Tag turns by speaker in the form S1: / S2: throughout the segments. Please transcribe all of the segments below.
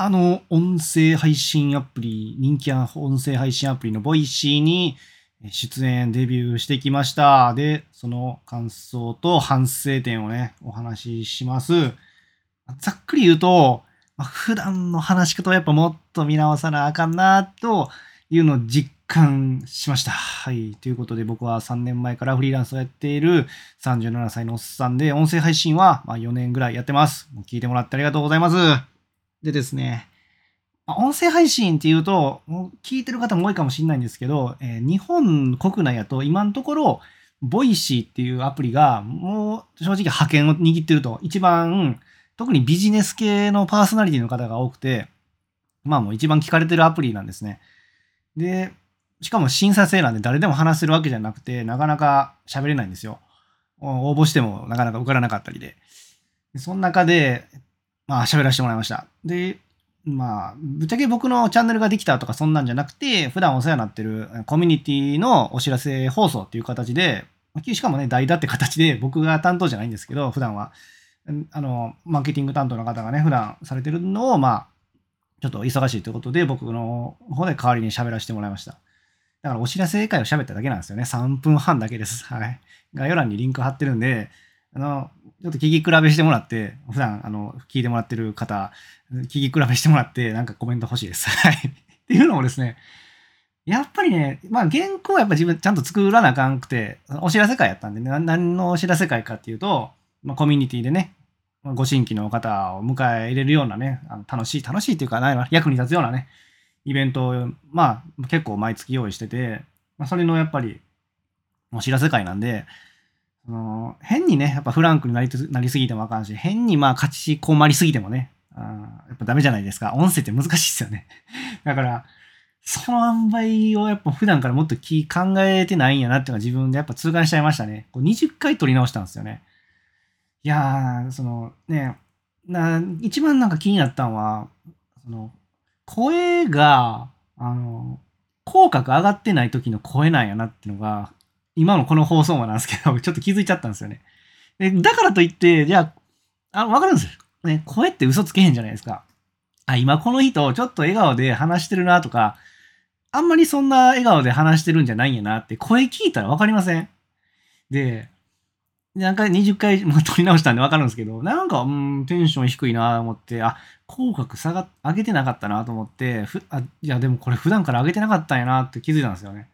S1: あの、音声配信アプリ、人気音声配信アプリの Voicy に出演、デビューしてきました。で、その感想と反省点をね、お話しします。ざっくり言うと、まあ、普段の話し方をやっぱもっと見直さなあかんな、というのを実感しました。はい。ということで僕は3年前からフリーランスをやっている37歳のおっさんで、音声配信はま4年ぐらいやってます。聞いてもらってありがとうございます。でですね、音声配信っていうと、聞いてる方も多いかもしれないんですけど、えー、日本国内やと今のところ、 Voicy っていうアプリが、もう正直覇権を握ってると、一番、特にビジネス系のパーソナリティの方が多くて、まあもう一番聞かれてるアプリなんですね。で、しかも審査制なんで誰でも話せるわけじゃなくて、なかなか喋れないんですよ。応募してもなかなか受からなかったりで。その中で、まあ喋らせてもらいました。で、まあ、ぶっちゃけ僕のチャンネルができたとかそんなんじゃなくて、普段お世話になってるコミュニティのお知らせ放送っていう形で、しかもね、代打って形で僕が担当じゃないんですけど、普段は、あの、マーケティング担当の方がね、普段されてるのを、まあ、ちょっと忙しいということで、僕の方で代わりに喋らせてもらいました。だからお知らせ会を喋っただけなんですよね。3分半だけです。はい。概要欄にリンク貼ってるんで、あの、ちょっと聞き比べしてもらって、普段、あの、聞いてもらってる方、聞き比べしてもらって、なんかコメント欲しいです。はい。っていうのもですね、やっぱりね、まあ原稿はやっぱ自分ちゃんと作らなあかんくて、お知らせ会やったんでね、何のお知らせ会かっていうと、まあ、コミュニティでね、ご新規の方を迎え入れるようなね、あの楽しい、楽しいっていうか、役に立つようなね、イベントを、まあ結構毎月用意してて、まあ、それのやっぱりお知らせ会なんで、その変にね、やっぱフランクになりなりすぎてもあかんし、変にまあ勝ち困りすぎてもね、あやっぱダメじゃないですか。音声って難しいですよね。だから、その塩梅をやっぱ普段からもっと気考えてないんやなっていうのが自分でやっぱ痛感しちゃいましたね。こう20回取り直したんですよね。いやー、そのね、な一番なんか気になったのは、その声が、あの、口角上がってない時の声なんやなっていうのが、今のこの放送もなんですけど、ちょっと気づいちゃったんですよね。でだからといって、じゃあ、あ、わかるんですよ。ね、声って嘘つけへんじゃないですか。あ、今この人、ちょっと笑顔で話してるなとか、あんまりそんな笑顔で話してるんじゃないんやなって声聞いたらわかりませんで、なんか20回も撮り直したんでわかるんですけど、なんか、うん、テンション低いなと思って、あ、口角下が、上げてなかったなと思って、ふあ、いや、でもこれ普段から上げてなかったんやなって気づいたんですよね。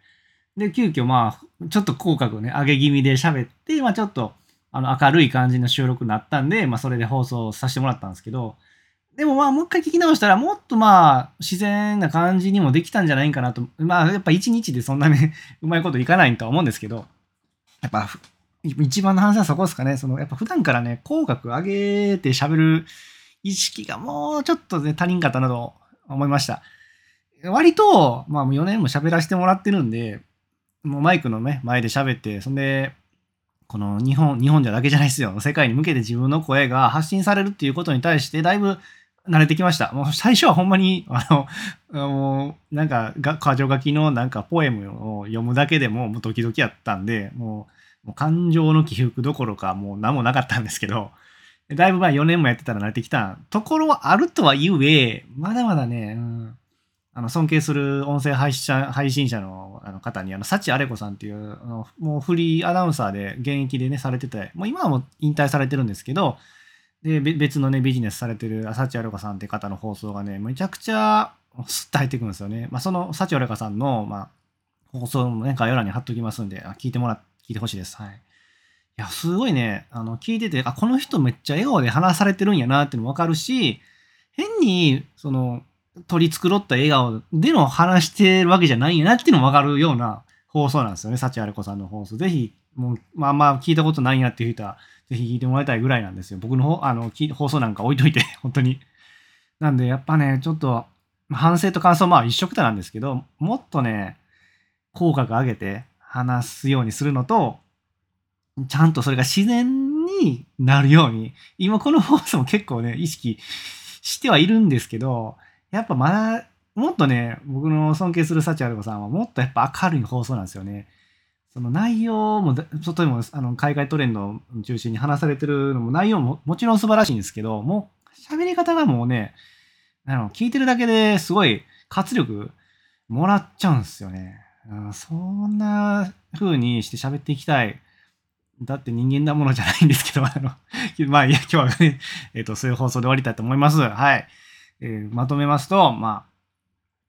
S1: で、急遽まあ、ちょっと口角をね、上げ気味で喋って、まあちょっと、あの、明るい感じの収録になったんで、まあそれで放送させてもらったんですけど、でもまあもう一回聞き直したら、もっとまあ、自然な感じにもできたんじゃないかなと。まあ、やっぱ一日でそんなね、うまいこといかないとは思うんですけど、やっぱ、一番の話はそこですかね。その、やっぱ普段からね、口角上げて喋る意識がもうちょっとね、足りんかったなと思いました。割と、まあ4年も喋らせてもらってるんで、もうマイクのね、前で喋って、そんで、この日本、日本じゃだけじゃないですよ。世界に向けて自分の声が発信されるっていうことに対して、だいぶ慣れてきました。もう最初はほんまに、あの、もうなんか、箇条書きのなんかポエムを読むだけでももうドキドキやったんで、もうもう感情の起伏どころかもう何もなかったんですけど、だいぶまあ4年もやってたら慣れてきたところはあるとは言え、まだまだね、うんあの尊敬する音声配信者配信者のあの方に、あの、幸あれ子さんっていう、あのもうフリーアナウンサーで現役でね、されてて、もう今はもう引退されてるんですけど、で、別のね、ビジネスされてる幸あれ子さんって方の放送がね、めちゃくちゃスッと入ってくるんですよね。まあ、その幸あれ子さんの、まあ、放送もね、概要欄に貼っときますんで、聞いてもら、聞いてほしいです。はい。いや、すごいね、あの、聞いてて、あ、この人めっちゃ笑顔で話されてるんやなっていうのもわかるし、変に、その、取り繕った笑顔での話してるわけじゃないんやなっていうのもわかるような放送なんですよね。幸あれ子さんの放送。ぜひ、もう、まあまあ聞いたことないなっていう人は、ぜひ聞いてもらいたいぐらいなんですよ。僕のあの放送なんか置いといて、本当に。なんで、やっぱね、ちょっと、反省と感想、まあ一緒くたなんですけど、もっとね、口角上げて話すようにするのと、ちゃんとそれが自然になるように、今この放送も結構ね、意識してはいるんですけど、やっぱまだ、もっとね、僕の尊敬する幸ある子さんはもっとやっぱ明るい放送なんですよね。その内容も、外でもあの海外トレンドを中心に話されてるのも内容ももちろん素晴らしいんですけど、もう喋り方がもうね、あの、聞いてるだけですごい活力もらっちゃうんですよね。うん、そんな風にして喋っていきたい。だって人間だものじゃないんですけど、あの、まあ、いや、今日はね、えっ、ー、と、そういう放送で終わりたいと思います。はい。えー、まとめますと、ま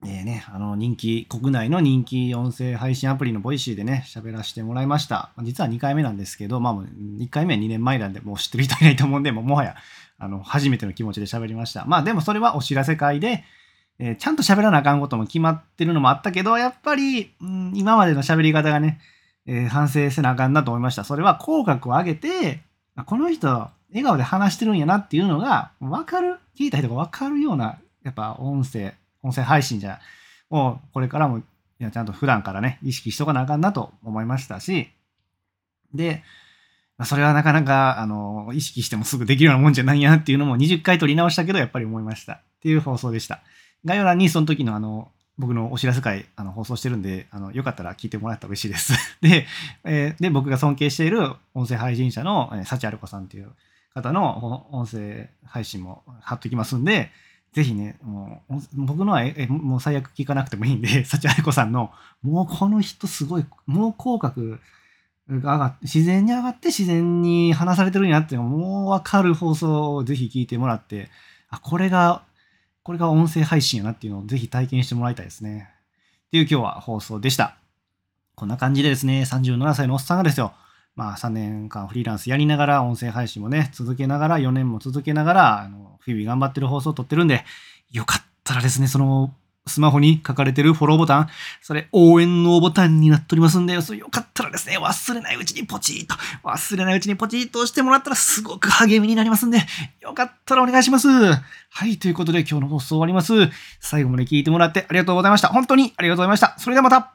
S1: あ、えー、ね、あの、人気、国内の人気音声配信アプリの Voicy でね、喋らせてもらいました。実は2回目なんですけど、まあ、1回目は2年前なんで、もう知ってる人いないと思うんで、ももはや、あの、初めての気持ちで喋りました。まあ、でもそれはお知らせ会で、えー、ちゃんと喋らなあかんことも決まってるのもあったけど、やっぱり、うん、今までの喋り方がね、えー、反省せなあかんなと思いました。それは口角を上げて、この人、笑顔で話してるんやなっていうのが、わかる、聞いた人がわかるような、やっぱ音声、音声配信じゃ、をこれからも、いや、ちゃんと普段からね、意識しとかなあかんなと思いましたし、で、まそれはなかなか、あの、意識してもすぐできるようなもんじゃないやっていうのも20回取り直したけど、やっぱり思いました。っていう放送でした。概要欄にその時のあの、僕のお知らせ会あの放送してるんで、あのよかったら聞いてもらったら嬉しいです。で、えー、で、僕が尊敬している音声配信者の、えー、幸ある子さんっていう方の音声配信も貼っときますんで、ぜひね、もう僕のはえもう最悪聞かなくてもいいんで、幸ある子さんの、もうこの人すごい、もう口角が上がって、自然に上がって自然に話されてるんやっていうのもうわかる放送をぜひ聞いてもらって、あ、これがこれが音声配信やなっていうのをぜひ体験してもらいたいですね。っていう今日は放送でした。こんな感じでですね、37歳のおっさんがですよ、まあ3年間フリーランスやりながら音声配信もね、続けながら、4年も続けながら、あの日々頑張ってる放送を撮ってるんで、よかったらですね、そのスマホに書かれてるフォローボタン、それ応援のボタンになっておりますんで、それよかったらですね、忘れないうちにポチッと、忘れないうちにポチッと押してもらったらすごく励みになりますんで、よかったらお願いします。はい、ということで今日の放送終わります。最後まで聞いてもらってありがとうございました。本当にありがとうございました。それではまた